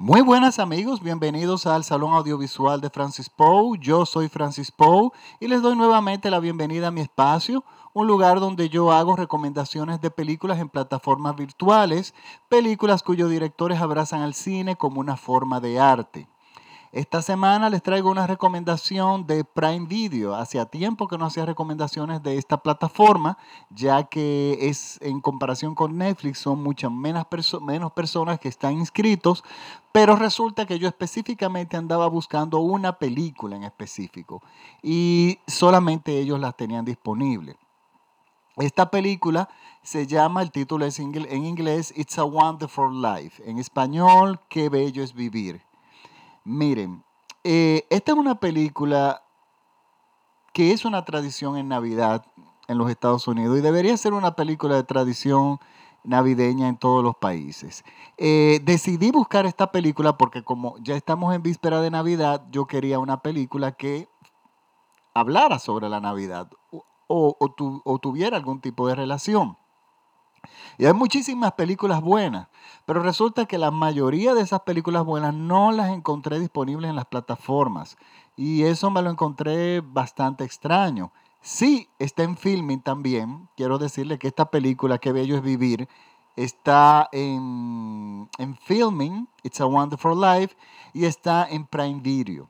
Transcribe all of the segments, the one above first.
Muy buenas amigos, bienvenidos al Salón Audiovisual de Francis Poe. Yo soy Francis Poe y les doy nuevamente la bienvenida a mi espacio, un lugar donde yo hago recomendaciones de películas en plataformas virtuales, películas cuyos directores abrazan al cine como una forma de arte. Esta semana les traigo una recomendación de Prime Video. Hacía tiempo que no hacía recomendaciones de esta plataforma, ya que es en comparación con Netflix son muchas menos, menos personas que están inscritos, pero resulta que yo específicamente andaba buscando una película en específico y solamente ellos las tenían disponibles. Esta película se llama, el título es en inglés, It's a Wonderful Life. En español, Qué bello es vivir. Miren, eh, esta es una película que es una tradición en Navidad en los Estados Unidos y debería ser una película de tradición navideña en todos los países. Eh, decidí buscar esta película porque como ya estamos en víspera de Navidad, yo quería una película que hablara sobre la Navidad o tuviera algún tipo de relación. Y hay muchísimas películas buenas, pero resulta que la mayoría de esas películas buenas no las encontré disponibles en las plataformas. Y eso me lo encontré bastante extraño. Sí, está en filming también. Quiero decirle que esta película, Qué Bello es Vivir, está en, en filming, It's a Wonderful Life, y está en Prime Video.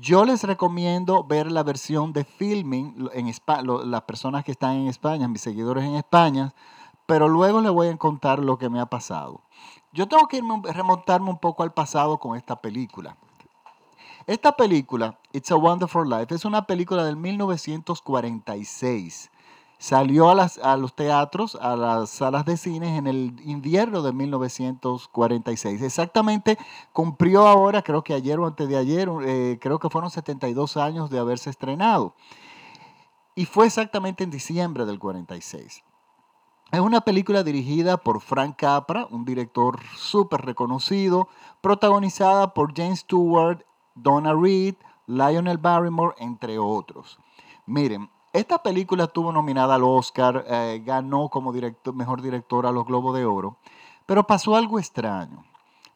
Yo les recomiendo ver la versión de filming en las personas que están en España, mis seguidores en España, pero luego les voy a contar lo que me ha pasado. Yo tengo que irme, remontarme un poco al pasado con esta película. Esta película, It's a Wonderful Life, es una película del 1946. Salió a, las, a los teatros, a las salas de cines en el invierno de 1946. Exactamente cumplió ahora, creo que ayer o antes de ayer, eh, creo que fueron 72 años de haberse estrenado. Y fue exactamente en diciembre del 46. Es una película dirigida por Frank Capra, un director súper reconocido, protagonizada por James Stewart, Donna Reed, Lionel Barrymore, entre otros. Miren, esta película estuvo nominada al Oscar, eh, ganó como mejor director a los Globos de Oro, pero pasó algo extraño.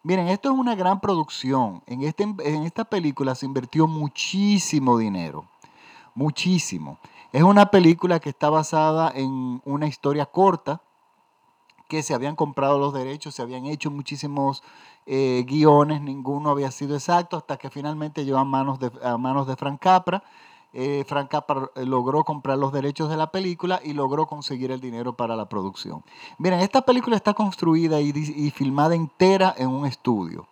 Miren, esto es una gran producción. En, este, en esta película se invirtió muchísimo dinero, muchísimo. Es una película que está basada en una historia corta, que se habían comprado los derechos, se habían hecho muchísimos eh, guiones, ninguno había sido exacto, hasta que finalmente llegó a manos de, a manos de Frank Capra. Eh, Frank Capra eh, logró comprar los derechos de la película y logró conseguir el dinero para la producción. Miren, esta película está construida y, y filmada entera en un estudio.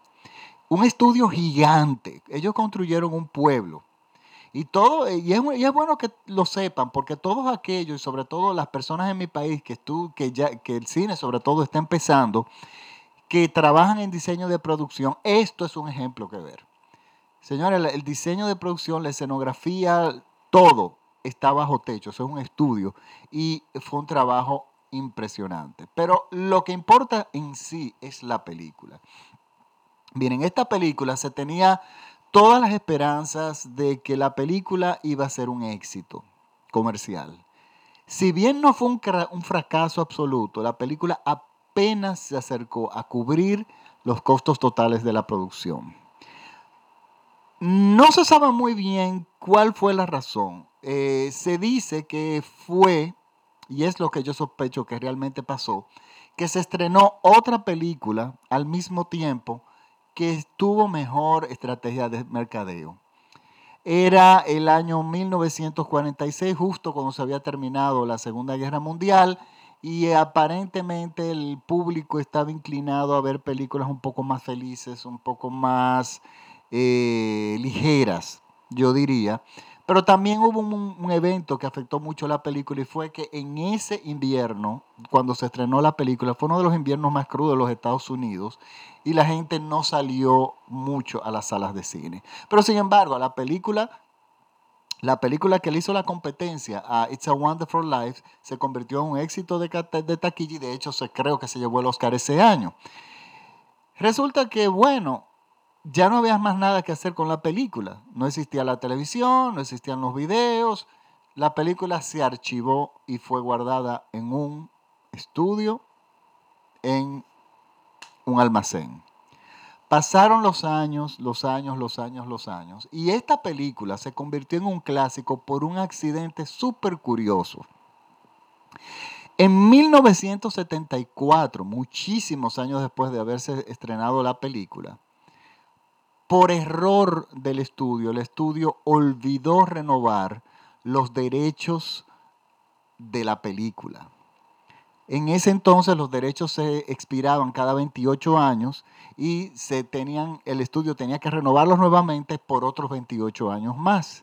Un estudio gigante. Ellos construyeron un pueblo y, todo, y es, bueno que lo sepan, porque todos aquellos, y sobre todo las personas en mi país, que, ya, que el cine sobre todo está empezando, que trabajan en diseño de producción, esto es un ejemplo que ver. Señores, el diseño de producción, la escenografía, todo está bajo techo, eso es un estudio y fue un trabajo impresionante. Pero lo que importa en sí es la película. Miren, esta película se tenía todas las esperanzas de que la película iba a ser un éxito comercial. Si bien no fue un, fracaso absoluto, la película apenas se acercó a cubrir los costos totales de la producción. No se sabe muy bien cuál fue la razón. Eh, se dice que fue, y es lo que yo sospecho que realmente pasó, que se estrenó otra película al mismo tiempo que tuvo mejor estrategia de mercadeo. Era el año 1946, justo cuando se había terminado la Segunda Guerra Mundial, y aparentemente el público estaba inclinado a ver películas un poco más felices, un poco más eh, ligeras, yo diría. Pero también hubo un, evento que afectó mucho la película y fue que en ese invierno, cuando se estrenó la película, fue uno de los inviernos más crudos de los Estados Unidos y la gente no salió mucho a las salas de cine. Pero sin embargo, la película, la película que le hizo la competencia a It's a Wonderful Life se convirtió en un éxito de, de taquilla y de hecho se, creo que se llevó el Oscar ese año. Resulta que, bueno, ya no había más nada que hacer con la película. No existía la televisión, no existían los videos. La película se archivó y fue guardada en un estudio, en un almacén. Pasaron los años, los años, los años, los años. Y esta película se convirtió en un clásico por un accidente súper curioso. En 1974, muchísimos años después de haberse estrenado la película, por error del estudio, el estudio olvidó renovar los derechos de la película. En ese entonces los derechos se expiraban cada 28 años y se tenían, el estudio tenía que renovarlos nuevamente por otros 28 años más.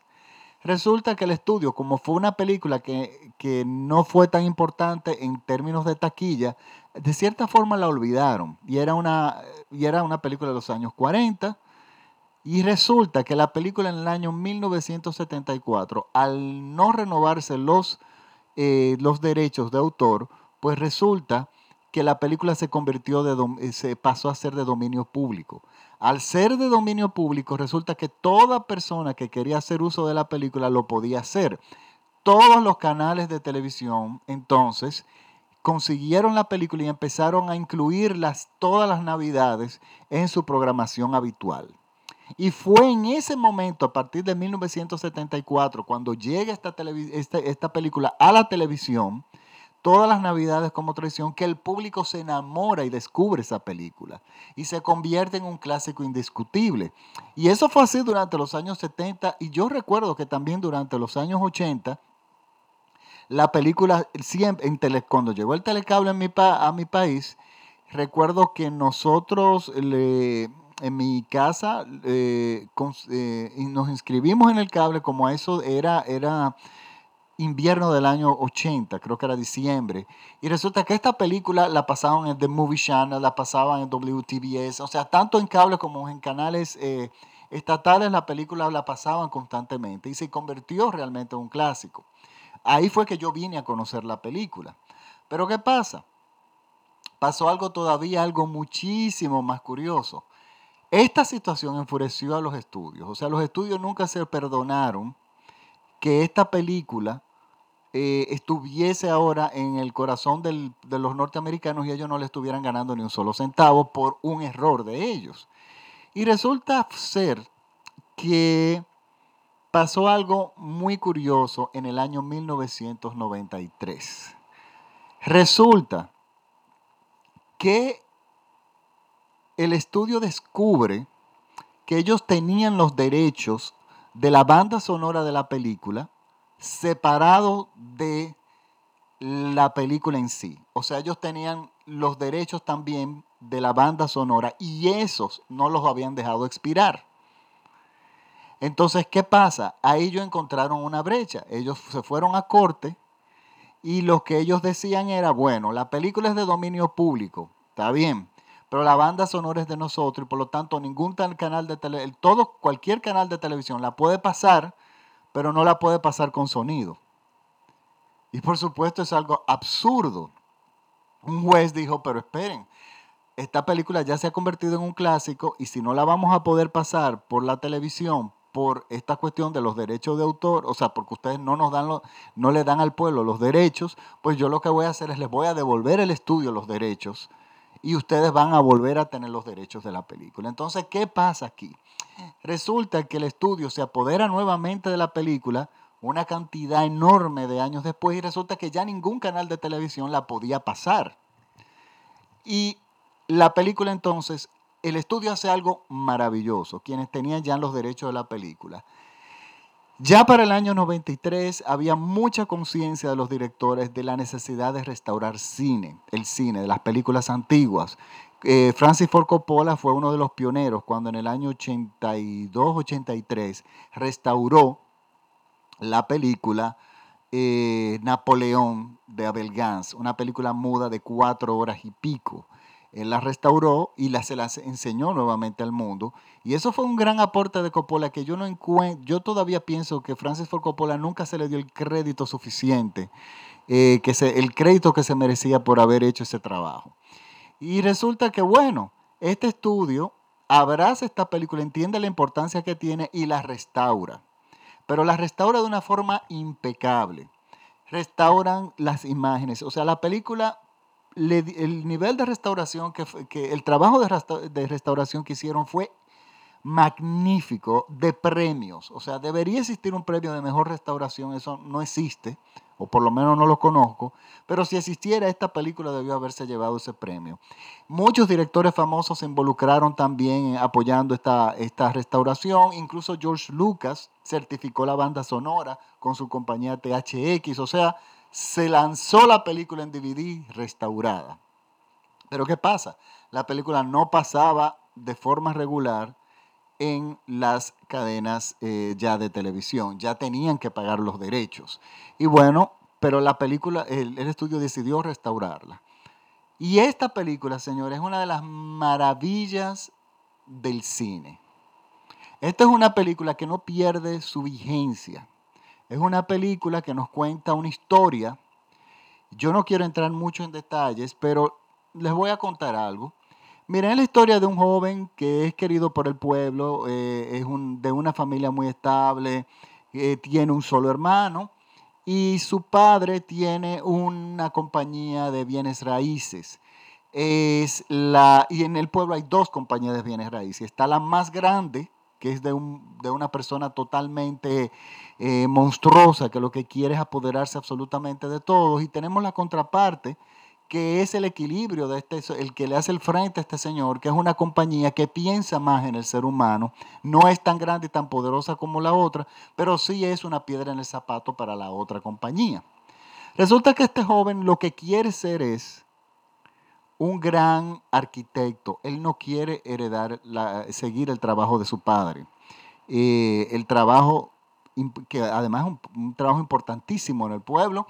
Resulta que el estudio, como fue una película que, que no fue tan importante en términos de taquilla, de cierta forma la olvidaron. Y era una, y era una película de los años 40. Y resulta que la película en el año 1974, al no renovarse los, eh, los derechos de autor, pues resulta que la película se convirtió de, eh, se pasó a ser de dominio público. Al ser de dominio público, resulta que toda persona que quería hacer uso de la película lo podía hacer. Todos los canales de televisión entonces consiguieron la película y empezaron a incluirlas todas las navidades en su programación habitual. Y fue en ese momento, a partir de 1974, cuando llega esta, esta, esta película a la televisión, todas las navidades como tradición que el público se enamora y descubre esa película y se convierte en un clásico indiscutible. Y eso fue así durante los años 70 y yo recuerdo que también durante los años 80 la película siempre en cuando llegó el telecable mi a mi país recuerdo que nosotros en mi casa eh, eh, nos inscribimos en el cable como eso era era invierno del año 80, creo que era diciembre. Y resulta que esta película la pasaban en The Movie Channel, la pasaban en WTBS, o sea, tanto en cable como en canales eh, estatales, la película la pasaban constantemente y se convirtió realmente en un clásico. Ahí fue que yo vine a conocer la película. Pero ¿qué pasa? Pasó algo todavía, algo muchísimo más curioso. Esta situación enfureció a los estudios. O sea, los estudios nunca se perdonaron que esta película eh, estuviese ahora en el corazón de los norteamericanos y ellos no le estuvieran ganando ni un solo centavo por un error de ellos. Y resulta ser que pasó algo muy curioso en el año 1993. Resulta que el estudio descubre que ellos tenían los derechos de la banda sonora de la película separado de la película en sí. O sea, ellos tenían los derechos también de la banda sonora y esos no los habían dejado expirar. Entonces, ¿qué pasa? Ahí ellos encontraron una brecha. Ellos se fueron a corte y lo que ellos decían era, bueno, la película es de dominio público, está bien, pero la banda sonora es de nosotros y por lo tanto ningún canal de televisión, todo, cualquier canal de televisión la puede pasar pero no la puede pasar con sonido. Y por supuesto es algo absurdo. Un juez dijo, pero esperen, esta película ya se ha convertido en un clásico y si no la vamos a poder pasar por la televisión por esta cuestión de los derechos de autor, o sea, porque ustedes no nos dan no le dan al pueblo los derechos, pues yo lo que voy a hacer es les voy a devolver el estudio los derechos y ustedes van a volver a tener los derechos de la película. Entonces, ¿qué pasa aquí? Resulta que el estudio se apodera nuevamente de la película una cantidad enorme de años después y resulta que ya ningún canal de televisión la podía pasar. Y la película entonces, el estudio hace algo maravilloso, quienes tenían ya los derechos de la película. Ya para el año 93 había mucha conciencia de los directores de la necesidad de restaurar cine, el cine, de las películas antiguas. Eh, Francis Ford Coppola fue uno de los pioneros cuando en el año 82-83 restauró la película eh, Napoleón de Abel Gans, una película muda de cuatro horas y pico. Él la restauró y la, se las enseñó nuevamente al mundo. Y eso fue un gran aporte de Coppola que yo no encuentro, yo todavía pienso que Francis Ford Coppola nunca se le dio el crédito suficiente, eh, que el crédito que se merecía por haber hecho ese trabajo. Y resulta que, bueno, este estudio abraza esta película, entiende la importancia que tiene y la restaura. Pero la restaura de una forma impecable. Restauran las imágenes. O sea, la película el nivel de restauración, que, el trabajo de, de restauración que hicieron fue magnífico de premios. O sea, debería existir un premio de mejor restauración, eso no existe, o por lo menos no lo conozco, pero si existiera esta película debió haberse llevado ese premio. Muchos directores famosos se involucraron también apoyando esta, esta restauración, incluso George Lucas certificó la banda sonora con su compañía THX, o sea, se lanzó la película en DVD restaurada. Pero ¿qué pasa? La película no pasaba de forma regular en las cadenas eh, ya de televisión, ya tenían que pagar los derechos. Y bueno, pero la película, el, el estudio decidió restaurarla. Y esta película, señores, es una de las maravillas del cine. Esta es una película que no pierde su vigencia. Es una película que nos cuenta una historia. Yo no quiero entrar mucho en detalles, pero les voy a contar algo. Miren la historia de un joven que es querido por el pueblo, eh, es de una familia muy estable, eh, tiene un solo hermano y su padre tiene una compañía de bienes raíces. Es la, y en el pueblo hay dos compañías de bienes raíces. Está la más grande, que es de, un, de una persona totalmente eh, monstruosa, que lo que quiere es apoderarse absolutamente de todos. Y tenemos la contraparte, que es el equilibrio de este, el que le hace el frente a este señor, que es una compañía que piensa más en el ser humano, no es tan grande y tan poderosa como la otra, pero sí es una piedra en el zapato para la otra compañía. Resulta que este joven lo que quiere ser es un gran arquitecto. Él no quiere heredar, seguir el trabajo de su padre. Eh, el trabajo, que además es un, trabajo importantísimo en el pueblo,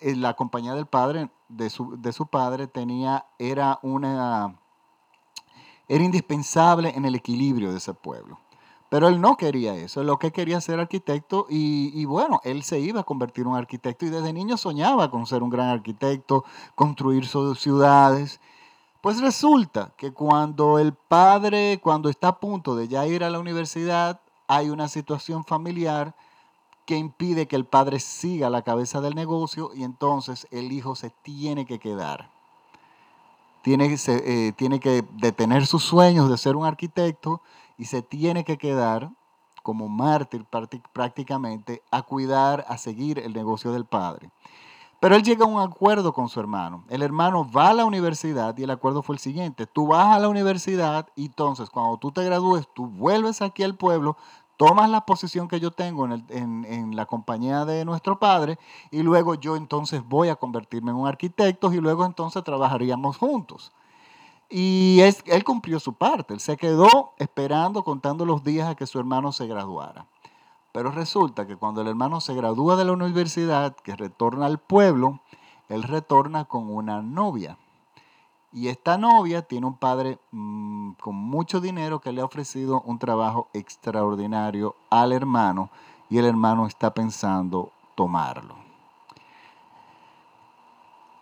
eh, la compañía del padre, de su, de su padre, tenía, era una, era indispensable en el equilibrio de ese pueblo. Pero él no quería eso, lo que quería ser arquitecto y, bueno, él se iba a convertir en un arquitecto y desde niño soñaba con ser un gran arquitecto, construir sus ciudades. Pues resulta que cuando el padre, cuando está a punto de ya ir a la universidad, hay una situación familiar que impide que el padre siga la cabeza del negocio y entonces el hijo se tiene que quedar. Tiene, eh, tiene que detener sus sueños de ser un arquitecto y se tiene que quedar como mártir prácticamente a cuidar, a seguir el negocio del padre. Pero él llega a un acuerdo con su hermano. El hermano va a la universidad y el acuerdo fue el siguiente. Tú vas a la universidad y entonces cuando tú te gradúes, tú vuelves aquí al pueblo, tomas la posición que yo tengo en, en, la compañía de nuestro padre y luego yo entonces voy a convertirme en un arquitecto y luego entonces trabajaríamos juntos. Y él cumplió su parte, él se quedó esperando, contando los días a que su hermano se graduara. Pero resulta que cuando el hermano se gradúa de la universidad, que retorna al pueblo, él retorna con una novia. Y esta novia tiene un padre mm, con mucho dinero que le ha ofrecido un trabajo extraordinario al hermano y el hermano está pensando tomarlo.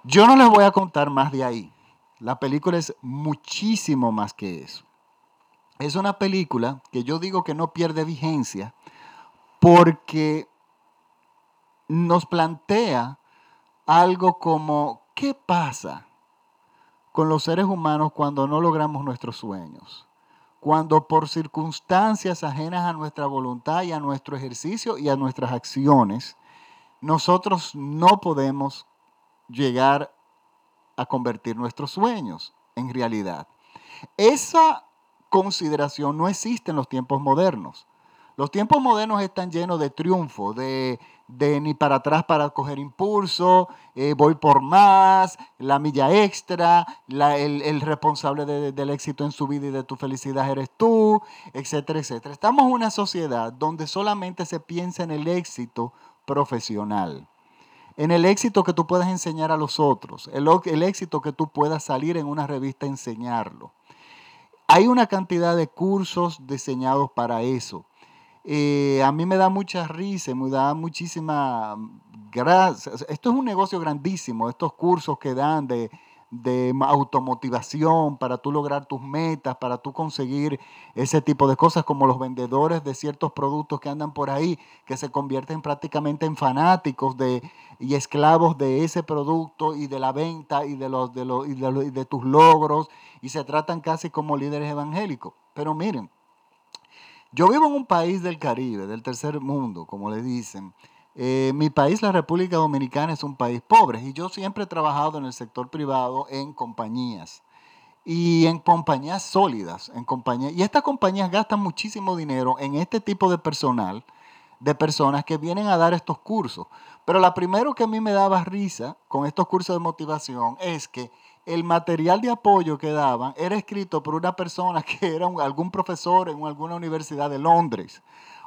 Yo no les voy a contar más de ahí. La película es muchísimo más que eso. Es una película que yo digo que no pierde vigencia porque nos plantea algo como, ¿qué pasa con los seres humanos cuando no logramos nuestros sueños? Cuando por circunstancias ajenas a nuestra voluntad y a nuestro ejercicio y a nuestras acciones, nosotros no podemos llegar a convertir nuestros sueños en realidad. Esa consideración no existe en los tiempos modernos. Los tiempos modernos están llenos de triunfo, de, ni para atrás para coger impulso, eh, voy por más, la milla extra, el, responsable del éxito en su vida y de tu felicidad eres tú, etcétera, etcétera. Estamos en una sociedad donde solamente se piensa en el éxito profesional en el éxito que tú puedas enseñar a los otros, el, éxito que tú puedas salir en una revista a enseñarlo. Hay una cantidad de cursos diseñados para eso. Eh, a mí me da mucha risa, me da muchísima gracia. Esto es un negocio grandísimo, estos cursos que dan de, de automotivación para tú lograr tus metas, para tú conseguir ese tipo de cosas, como los vendedores de ciertos productos que andan por ahí, que se convierten prácticamente en fanáticos de, y esclavos de ese producto y de la venta y de, los, de, los, y de, y de tus logros, y se tratan casi como líderes evangélicos. Pero miren, yo vivo en un país del Caribe, del tercer mundo, como le dicen, eh, mi país, la República Dominicana, es un país pobre y yo siempre he trabajado en el sector privado en compañías y en compañías sólidas, en compañías, y estas compañías gastan muchísimo dinero en este tipo de personal, de personas que vienen a dar estos cursos. Pero lo primero que a mí me daba risa con estos cursos de motivación es que el material de apoyo que daban era escrito por una persona que era algún profesor en alguna universidad de Londres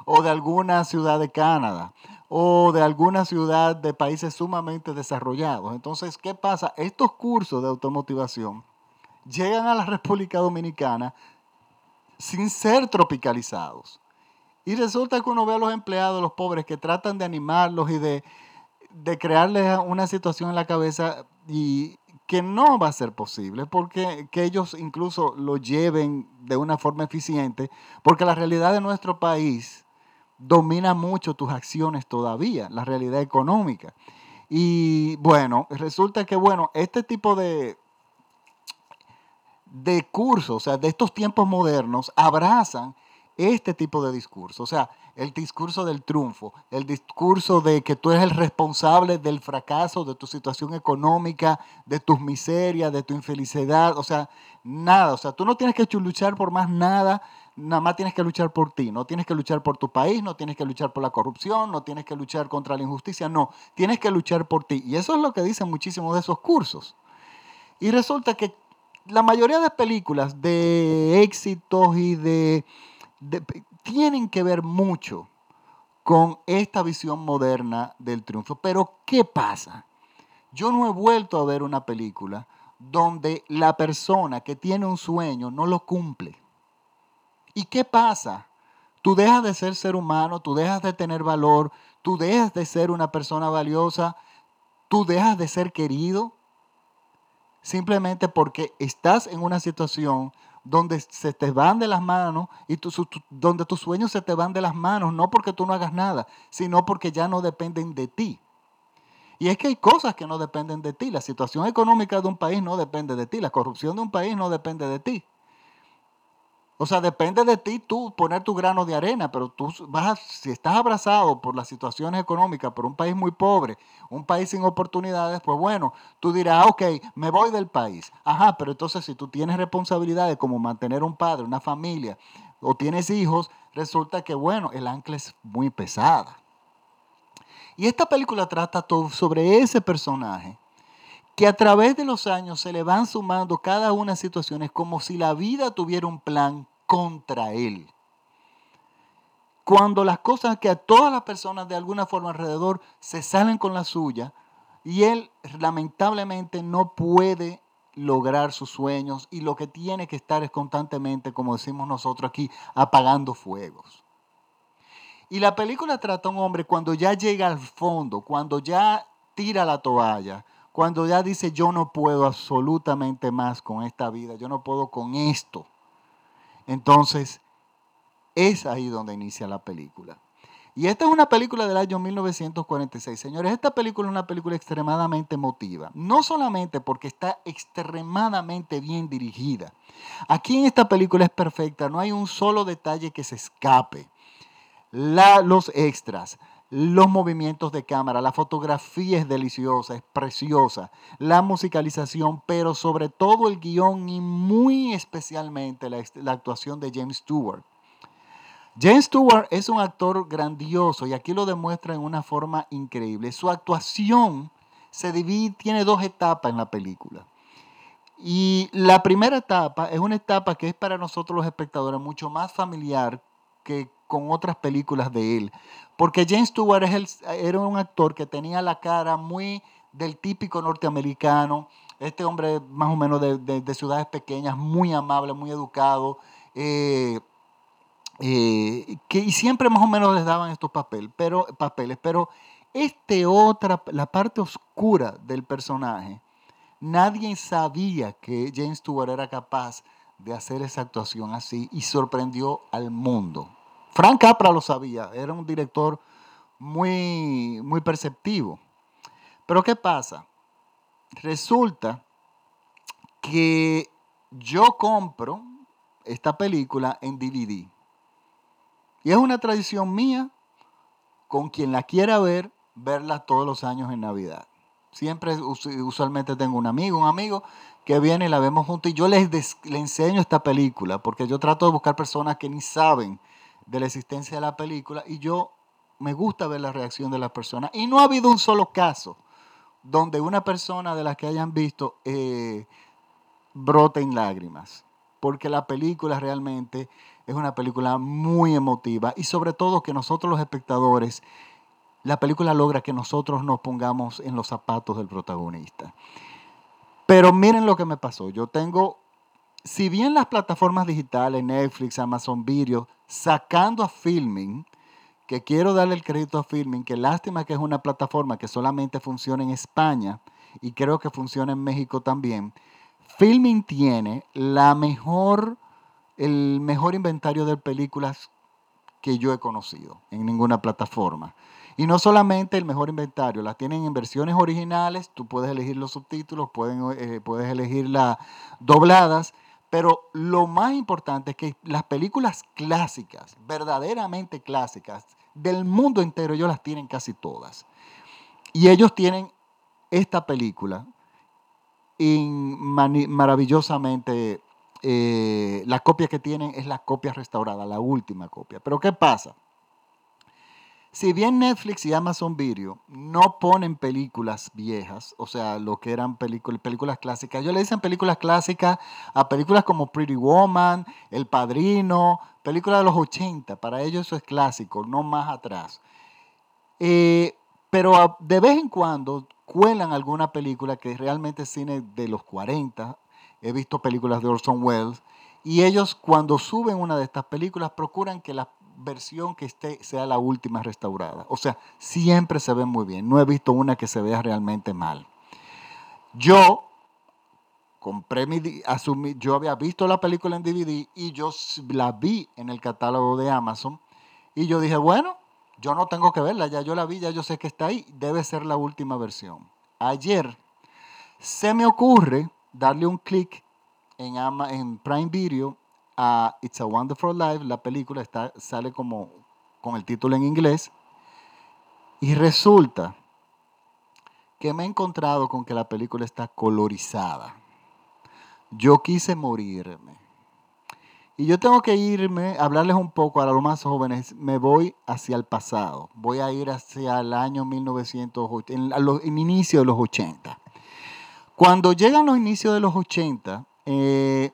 o de alguna ciudad de Canadá o de alguna ciudad de países sumamente desarrollados. Entonces, ¿qué pasa? Estos cursos de automotivación llegan a la República Dominicana sin ser tropicalizados. Y resulta que uno ve a los empleados, los pobres, que tratan de animarlos y de, crearles una situación en la cabeza y que no va a ser posible, porque que ellos incluso lo lleven de una forma eficiente, porque la realidad de nuestro país domina mucho tus acciones todavía, la realidad económica. Y bueno, resulta que, bueno, este tipo de, de cursos, o sea, de estos tiempos modernos, abrazan este tipo de discurso. O sea, el discurso del triunfo, el discurso de que tú eres el responsable del fracaso, de tu situación económica, de tus miserias, de tu infelicidad. O sea, nada. O sea, tú no tienes que luchar por más nada nada más tienes que luchar por ti, no tienes que luchar por tu país, no tienes que luchar por la corrupción, no tienes que luchar contra la injusticia, no, tienes que luchar por ti. Y eso es lo que dicen muchísimos de esos cursos. Y resulta que la mayoría de películas de éxitos y de, tienen que ver mucho con esta visión moderna del triunfo. Pero ¿qué pasa? Yo no he vuelto a ver una película donde la persona que tiene un sueño no lo cumple. ¿Y qué pasa? Tú dejas de ser ser humano, tú dejas de tener valor, tú dejas de ser una persona valiosa, tú dejas de ser querido, simplemente porque estás en una situación donde se te van de las manos y donde tus sueños se te van de las manos, no porque tú no hagas nada, sino porque ya no dependen de ti. Y es que hay cosas que no dependen de ti. La situación económica de un país no depende de ti. La corrupción de un país no depende de ti. O sea, depende de ti tú poner tu grano de arena, pero tú vas si estás abrazado por las situaciones económicas, por un país muy pobre, un país sin oportunidades, pues bueno, tú dirás, ok, me voy del país. Ajá, pero entonces si tú tienes responsabilidades como mantener un padre, una familia, o tienes hijos, resulta que, bueno, el ancla es muy pesada. Y esta película trata todo sobre ese personaje que a través de los años se le van sumando cada una de situaciones como si la vida tuviera un plan contra él. Cuando las cosas que a todas las personas de alguna forma alrededor se salen con la suya y él lamentablemente no puede lograr sus sueños y lo que tiene que estar es constantemente, como decimos nosotros aquí, apagando fuegos. Y la película trata a un hombre cuando ya llega al fondo, cuando ya tira la toalla, cuando ya dice, yo no puedo absolutamente más con esta vida, yo no puedo con esto. Entonces, es ahí donde inicia la película. Y esta es una película del año 1946. Señores, esta película es una película extremadamente emotiva. No solamente porque está extremadamente bien dirigida. Aquí en esta película es perfecta. No hay un solo detalle que se escape. los extras, los movimientos de cámara, la fotografía es deliciosa, es preciosa, la musicalización, pero sobre todo el guion y muy especialmente la, la actuación de James Stewart. James Stewart es un actor grandioso y aquí lo demuestra en una forma increíble. Su actuación se divide, tiene dos etapas en la película. Y la primera etapa es una etapa que es para nosotros los espectadores mucho más familiar que con otras películas de él. Porque James Stewart era un actor que tenía la cara muy del típico norteamericano, este hombre más o menos de, ciudades pequeñas, muy amable, muy educado, eh, eh, que, y siempre más o menos les daban estos pero, papeles, pero este otra, la parte oscura del personaje, Nadie sabía que James Stewart era capaz de hacer esa actuación así y sorprendió al mundo. Frank Capra lo sabía, era un director muy, muy perceptivo. Pero ¿qué pasa? Resulta que yo compro esta película en DVD. Y es una tradición mía, con quien la quiera ver, verla todos los años en Navidad. Siempre, usualmente tengo un amigo, un amigo que viene y la vemos juntos y yo les, les enseño esta película, porque yo trato de buscar personas que ni saben de la existencia de la película y yo me gusta ver la reacción de las personas. Y no ha habido un solo caso donde una persona de las que hayan visto eh, brote en lágrimas, porque la película realmente es una película muy emotiva y sobre todo que nosotros los espectadores, la película logra que nosotros nos pongamos en los zapatos del protagonista. Pero miren lo que me pasó, yo tengo, si bien las plataformas digitales, Netflix, Amazon Video, sacando a Filming, que quiero darle el crédito a Filming, que lástima que es una plataforma que solamente funciona en España y creo que funciona en México también. Filming tiene la mejor, el mejor inventario de películas que yo he conocido en ninguna plataforma. Y no solamente el mejor inventario, las tienen en versiones originales, tú puedes elegir los subtítulos, eh, puedes elegir las dobladas, pero lo más importante es que las películas clásicas, verdaderamente clásicas, del mundo entero, ellos las tienen casi todas. Y ellos tienen esta película maravillosamente, eh, la copia que tienen es la copia restaurada, la última copia. Pero ¿qué pasa? Si bien Netflix y Amazon Video no ponen películas viejas, o sea, lo que eran películas, clásicas, ellos le dicen películas clásicas a películas como Pretty Woman, El Padrino, películas de los 80, para ellos eso es clásico, no más atrás. Eh, pero de vez en cuando cuelan alguna película que realmente es cine de los 40, he visto películas de Orson Welles, y ellos cuando suben una de estas películas procuran que la versión que esté sea la última restaurada. O sea, siempre se ve muy bien. No he visto una que se vea realmente mal. Yo compré mi, asumí, yo había visto la película en DVD y yo la vi en el catálogo de Amazon y yo dije, bueno, yo no tengo que verla, ya yo la vi, ya yo sé que está ahí, debe ser la última versión. Ayer se me ocurre darle un clic en, en Prime Video a It's a Wonderful Life, la película está, sale como con el título en inglés, y resulta que me he encontrado con que la película está colorizada. Yo quise morirme. Y yo tengo que irme, hablarles un poco a los más jóvenes, me voy hacia el pasado, voy a ir hacia el año 1980, en, el inicio de los 80. Cuando llegan los inicios de los 80, eh,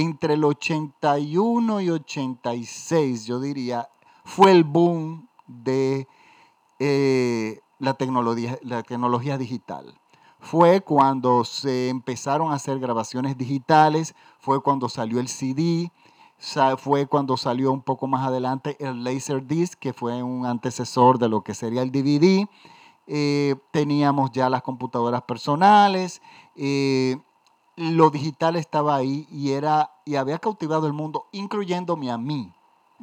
entre el 81 y 86, yo diría, fue el boom de eh, la, tecnología, la tecnología digital. Fue cuando se empezaron a hacer grabaciones digitales, fue cuando salió el CD, fue cuando salió un poco más adelante el Laserdisc, que fue un antecesor de lo que sería el DVD. Eh, teníamos ya las computadoras personales. Eh, lo digital estaba ahí y, era, y había cautivado el mundo, incluyéndome a mí.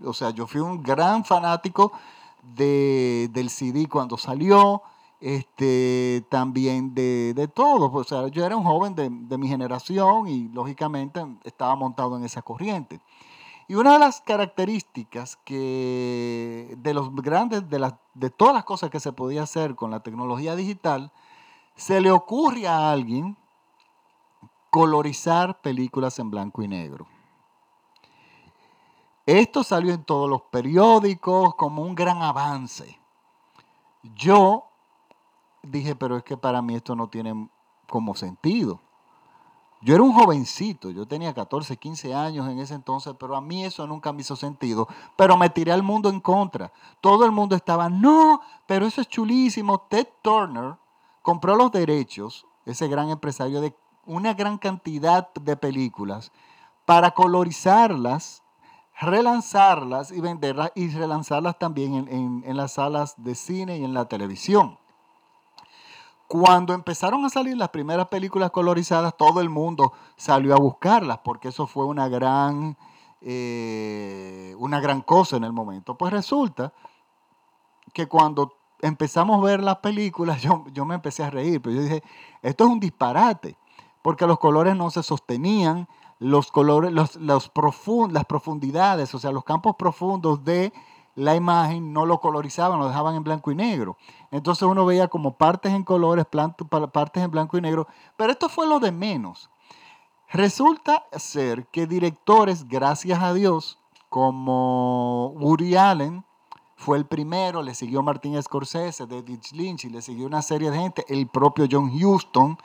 O sea, yo fui un gran fanático de, del CD cuando salió, este, también de, de todo. O sea, yo era un joven de, de, mi generación y lógicamente estaba montado en esa corriente. Y una de las características que de los grandes, de, las, de todas las cosas que se podía hacer con la tecnología digital, se le ocurre a alguien colorizar películas en blanco y negro. Esto salió en todos los periódicos como un gran avance. Yo dije, pero es que para mí esto no tiene como sentido. Yo era un jovencito, yo tenía 14, 15 años en ese entonces, pero a mí eso nunca me hizo sentido. Pero me tiré al mundo en contra. Todo el mundo estaba, no, pero eso es chulísimo. Ted Turner compró los derechos, ese gran empresario de una gran cantidad de películas para colorizarlas, relanzarlas y venderlas y relanzarlas también en, las salas de cine y en la televisión. Cuando empezaron a salir las primeras películas colorizadas, todo el mundo salió a buscarlas, porque eso fue una gran, eh, una gran cosa en el momento. Pues resulta que cuando empezamos a ver las películas, yo, yo me empecé a reír, pero yo dije, esto es un disparate, porque los colores no se sostenían, los colores, los, los las profundidades, o sea, los campos profundos de la imagen no lo colorizaban, lo dejaban en blanco y negro. Entonces uno veía como partes en colores, partes en blanco y negro, pero esto fue lo de menos. Resulta ser que directores, gracias a Dios, como Woody Allen, fue el primero, le siguió Martin Scorsese, David Lynch y le siguió una serie de gente, el propio John Huston,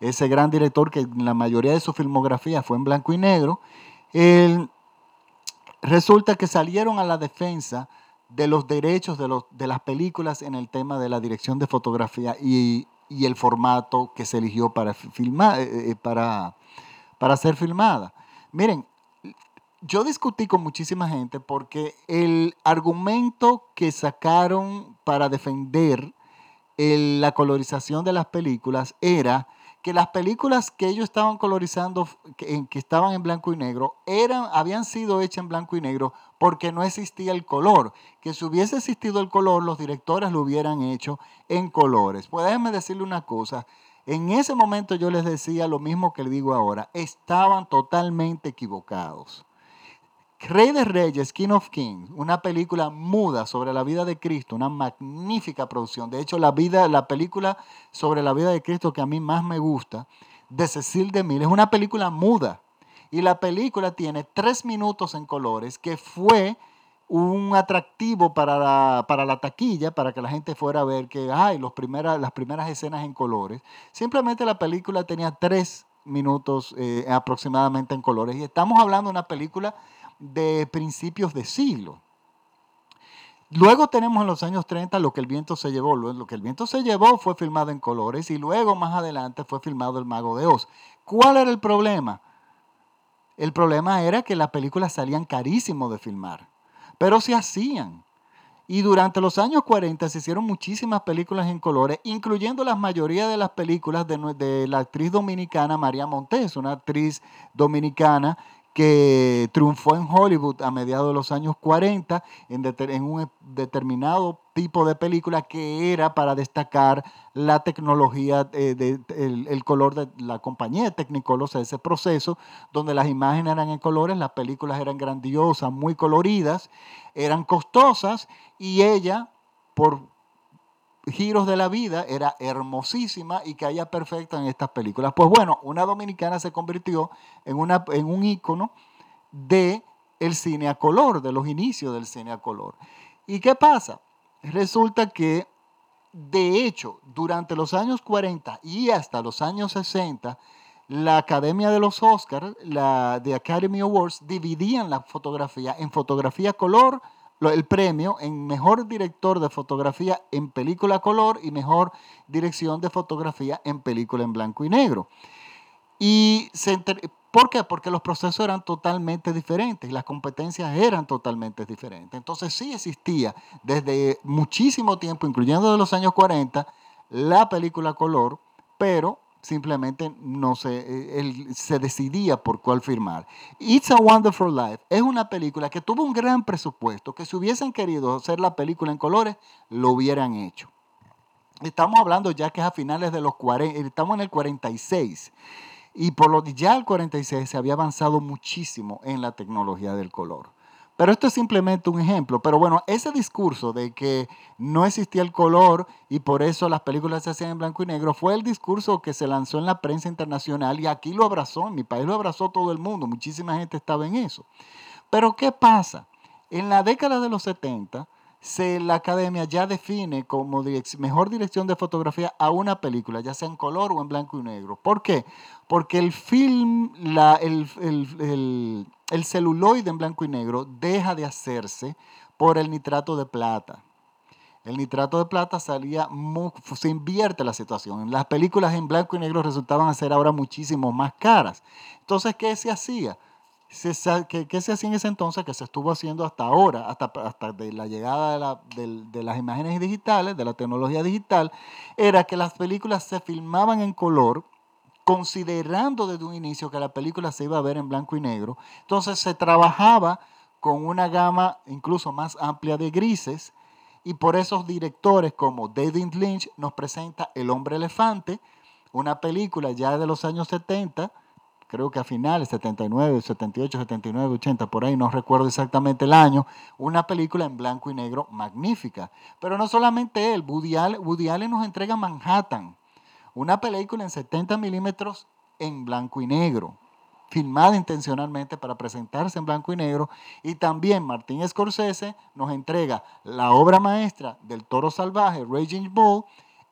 ese gran director que la mayoría de su filmografía fue en blanco y negro. Resulta que salieron a la defensa de los derechos de, las películas en el tema de la dirección de fotografía y, el formato que se eligió eh, eh, para ser filmada. Miren, yo discutí con muchísima gente porque el argumento que sacaron para defender la colorización de las películas era que las películas que ellos estaban colorizando, que, que, estaban en blanco y negro, eran, habían sido hechas en blanco y negro porque no existía el color. Que si hubiese existido el color, los directores lo hubieran hecho en colores. Pues déjenme decirle una cosa. En ese momento yo les decía lo mismo que le digo ahora. Estaban totalmente equivocados. Rey de Reyes, King of Kings, una película muda sobre la vida de Cristo, una magnífica producción. De hecho, la, vida, la película sobre la vida de Cristo que a mí más me gusta, de Cecil DeMille, es una película muda. Y la película tiene tres minutos en colores, que fue un atractivo para la, para la taquilla, para que la gente fuera a ver que hay los primeras, las primeras escenas en colores. Simplemente la película tenía tres minutos eh, aproximadamente en colores. Y estamos hablando de una película de principios de siglo. Luego tenemos en los años 30 lo que el viento se llevó. Lo que el viento se llevó fue filmado en colores y luego más adelante fue filmado El Mago de Oz. ¿Cuál era el problema? El problema era que las películas salían carísimos de filmar, pero se hacían. Y durante los años 40 se hicieron muchísimas películas en colores, incluyendo la mayoría de las películas de, la actriz dominicana María Montes, una actriz dominicana que triunfó en Hollywood a mediados de los años 40 en, un determinado tipo de película que era para destacar la tecnología, eh, color de la compañía de Technicolor, o sea, ese proceso donde las imágenes eran en colores, las películas eran grandiosas, muy coloridas, eran costosas y ella, por giros de la vida era hermosísima y caía perfecta en estas películas. Pues bueno, una dominicana se convirtió en, una, en un ícono de el cine a color, de los inicios del cine a color. ¿Y qué pasa? Resulta que, de hecho, durante los años 40 y hasta los años 60, la Academia de los Oscars, la de Academy Awards, dividían la fotografía en fotografía color, el premio en mejor director de fotografía en película color y mejor dirección de fotografía en película en blanco y negro. Y ¿Por qué? Porque los procesos eran totalmente diferentes las competencias eran totalmente diferentes. Entonces sí existía desde muchísimo tiempo, incluyendo de los años 40, la película color, pero simplemente no se, eh, se decidía por cuál firmar. It's a Wonderful Life es una película que tuvo un gran presupuesto, que si hubiesen querido hacer la película en colores, lo hubieran hecho. Estamos hablando ya que es a finales de los 40, estamos en el 46. Y por lo ya el 46 se había avanzado muchísimo en la tecnología del color. Pero esto es simplemente un ejemplo. Pero bueno, ese discurso de que no existía el color y por eso las películas se hacían en blanco y negro fue el discurso que se lanzó en la prensa internacional y aquí lo abrazó, en mi país lo abrazó todo el mundo, muchísima gente estaba en eso. Pero ¿qué pasa? En la década de los 70, se, la academia ya define como mejor dirección de fotografía a una película, ya sea en color o en blanco y negro. ¿Por qué? Porque el film, el, el el celuloide en blanco y negro deja de hacerse por el nitrato de plata. El nitrato de plata salía, se invierte la situación. Las películas en blanco y negro resultaban ser ahora muchísimo más caras. Entonces, ¿qué se hacía? ¿Qué se hacía en ese entonces? Que se estuvo haciendo hasta ahora, hasta, hasta de la llegada de, de, las imágenes digitales, de la tecnología digital, era que las películas se filmaban en color, considerando desde un inicio que la película se iba a ver en blanco y negro. Entonces se trabajaba con una gama incluso más amplia de grises y por esos directores como David Lynch nos presenta El hombre elefante, una película ya de los años 70, creo que a finales, 79, 78, 79, 80, por ahí, no recuerdo exactamente el año, una película en blanco y negro magnífica. Pero no solamente él, Woody nos entrega Manhattan, una película en 70 milímetros en blanco y negro, filmada intencionalmente para presentarse en blanco y negro. Y también Martín Scorsese nos entrega la obra maestra del toro salvaje, Raging Bull,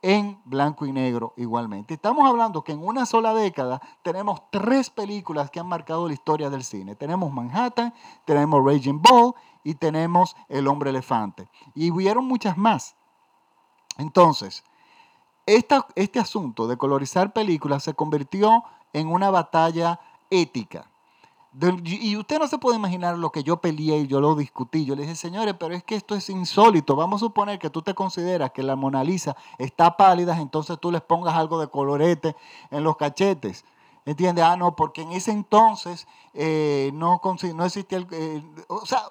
en blanco y negro igualmente. Estamos hablando que en una sola década tenemos tres películas que han marcado la historia del cine. Tenemos Manhattan, tenemos Raging Bull y tenemos El hombre elefante. Y hubieron muchas más. Entonces, este asunto de colorizar películas se convirtió en una batalla ética y usted no se puede imaginar lo que yo peleé y yo lo discutí. Yo le dije, señores, pero es que esto es insólito. Vamos a suponer que tú te consideras que la Mona Lisa está pálida, entonces tú les pongas algo de colorete en los cachetes. ¿Entiendes? Ah, no, porque en ese entonces eh, no, no existía. Eh, o sea,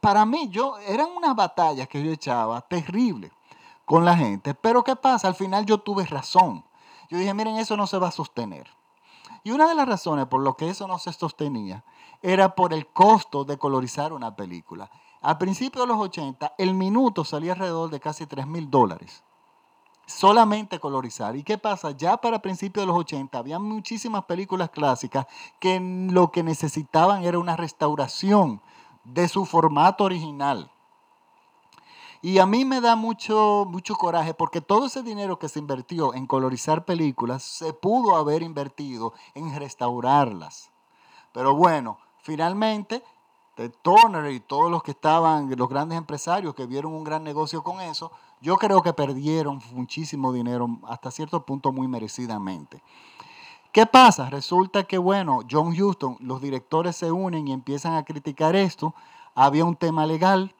para mí, yo, eran unas batallas que yo echaba terribles con la gente. Pero ¿qué pasa? Al final yo tuve razón. Yo dije, miren, eso no se va a sostener. Y una de las razones por lo que eso no se sostenía era por el costo de colorizar una película. Al principio de los 80, el minuto salía alrededor de casi 3 mil dólares. Solamente colorizar. ¿Y qué pasa? Ya para principios de los 80 había muchísimas películas clásicas que lo que necesitaban era una restauración de su formato original. Y a mí me da mucho, mucho coraje porque todo ese dinero que se invirtió en colorizar películas se pudo haber invertido en restaurarlas. Pero bueno, finalmente, The Turner y todos los que estaban, los grandes empresarios que vieron un gran negocio con eso, yo creo que perdieron muchísimo dinero, hasta cierto punto muy merecidamente. ¿Qué pasa? Resulta que, bueno, John Huston, los directores se unen y empiezan a criticar esto. Había un tema legal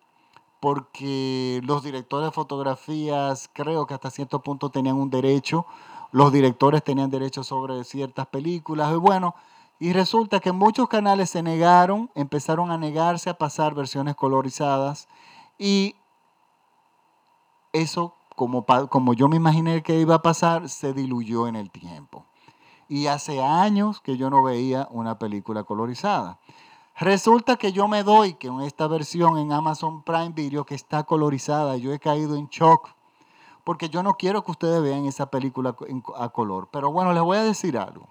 porque los directores de fotografías creo que hasta cierto punto tenían un derecho, los directores tenían derecho sobre ciertas películas, y bueno, y resulta que muchos canales se negaron, empezaron a negarse a pasar versiones colorizadas, y eso, como, como yo me imaginé que iba a pasar, se diluyó en el tiempo. Y hace años que yo no veía una película colorizada. Resulta que yo me doy que en esta versión en Amazon Prime Video que está colorizada, yo he caído en shock porque yo no quiero que ustedes vean esa película a color. Pero bueno, les voy a decir algo.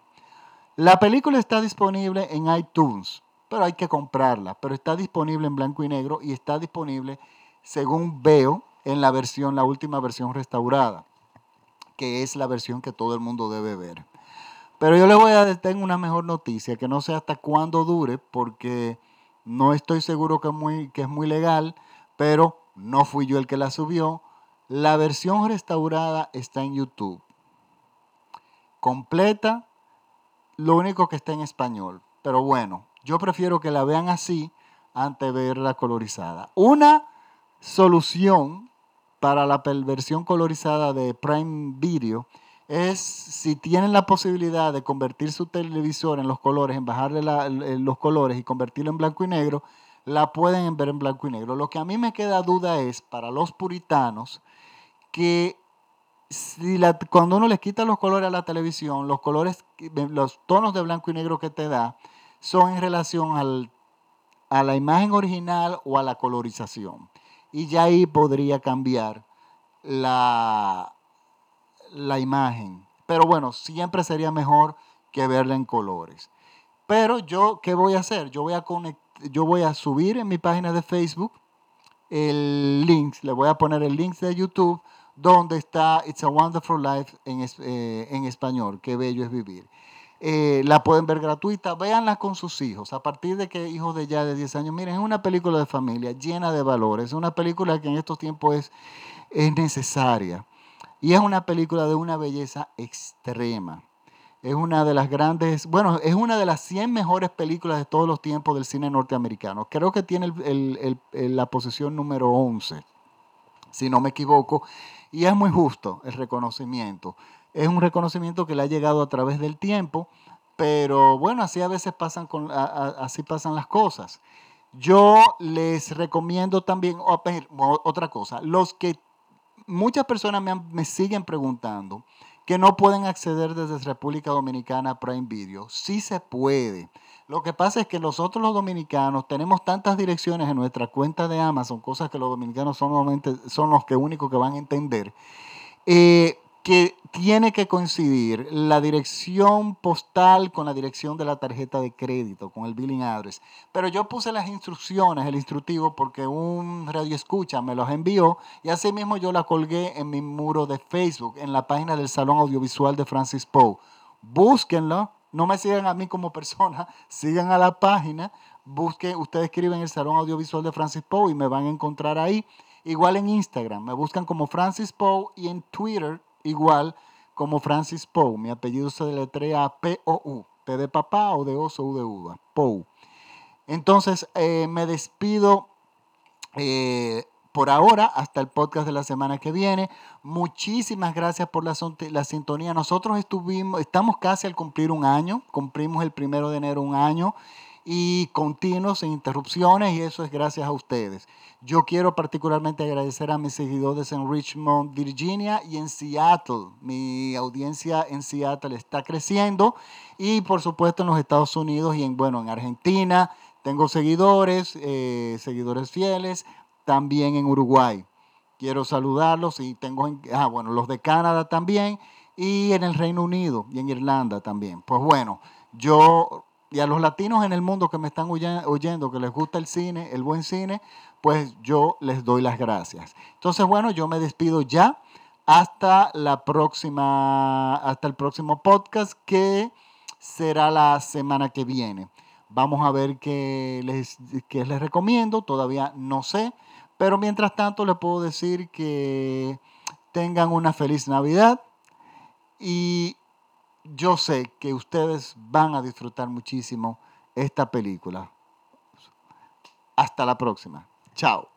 La película está disponible en iTunes, pero hay que comprarla. Pero está disponible en blanco y negro y está disponible, según veo, en la versión, la última versión restaurada, que es la versión que todo el mundo debe ver. Pero yo les voy a dar una mejor noticia, que no sé hasta cuándo dure, porque no estoy seguro que, es muy legal, pero no fui yo el que la subió. La versión restaurada está en YouTube. Completa, lo único que está en español. Pero bueno, yo prefiero que la vean así antes de verla colorizada. Una solución para la versión colorizada de Prime Video es si tienen la posibilidad de convertir su televisor en los colores, en bajarle los colores y convertirlo en blanco y negro, la pueden ver en blanco y negro. Lo que a mí me queda duda es, para los puritanos, que si cuando uno les quita los colores a la televisión, los colores, los tonos de blanco y negro que te da, son en relación a la imagen original o a la colorización. Y ya ahí podría cambiar la, la imagen. Pero bueno, siempre sería mejor que verla en colores. Pero yo, ¿qué voy a hacer? Yo voy a, yo voy a subir en mi página de Facebook el link, le voy a poner el link de YouTube donde está It's a Wonderful Life en, eh, en español, qué bello es vivir. Eh, la pueden ver gratuita, véanla con sus hijos, a partir de que hijos de ya de 10 años, miren, es una película de familia llena de valores, es una película que en estos tiempos es, es necesaria. Y es una película de una belleza extrema. Es una de las grandes, bueno, es una de las 100 mejores películas de todos los tiempos del cine norteamericano. Creo que tiene la posición número 11, si no me equivoco. Y es muy justo el reconocimiento. Es un reconocimiento que le ha llegado a través del tiempo, pero bueno, así a veces pasan, con, así pasan las cosas. Yo les recomiendo también, otra cosa, los que muchas personas me, siguen preguntando que no pueden acceder desde República Dominicana a Prime Video. Sí se puede. Lo que pasa es que nosotros los dominicanos tenemos tantas direcciones en nuestra cuenta de Amazon, cosas que los dominicanos son, son los que únicos que van a entender, eh, que tiene que coincidir la dirección postal con la dirección de la tarjeta de crédito, con el billing address. Pero yo puse las instrucciones, el instructivo, porque un radio escucha me los envió y así mismo yo la colgué en mi muro de Facebook, en la página del Salón Audiovisual de Francis Poe. Búsquenlo, no me sigan a mí como persona, sigan a la página, busquen, ustedes escriben el Salón Audiovisual de Francis Poe y me van a encontrar ahí. Igual en Instagram, me buscan como Francis Poe y en Twitter igual como Francis Poe. Mi apellido se deletrea P-O-U, P de papá o de oso U de uva, Poe. Entonces eh, me despido eh, por ahora hasta el podcast de la semana que viene. Muchísimas gracias por la, la, sintonía. Nosotros estuvimos, estamos casi al cumplir un año, cumplimos el primero de enero un año y continuos sin interrupciones y eso es gracias a ustedes. Yo quiero particularmente agradecer a mis seguidores en Richmond, Virginia y en Seattle. Mi audiencia en Seattle está creciendo y por supuesto en los Estados Unidos y en, bueno, en Argentina tengo seguidores, eh, seguidores fieles, también en Uruguay. Quiero saludarlos y tengo, ah, bueno, los de Canadá también y en el Reino Unido y en Irlanda también. Pues bueno, yo y a los latinos en el mundo que me están oyendo, que les gusta el cine, el buen cine, pues yo les doy las gracias. Entonces, bueno, yo me despido ya hasta la próxima, hasta el próximo podcast que será la semana que viene. Vamos a ver qué les, qué les recomiendo, todavía no sé, pero mientras tanto les puedo decir que tengan una feliz Navidad y yo sé que ustedes van a disfrutar muchísimo esta película. Hasta la próxima. Chao.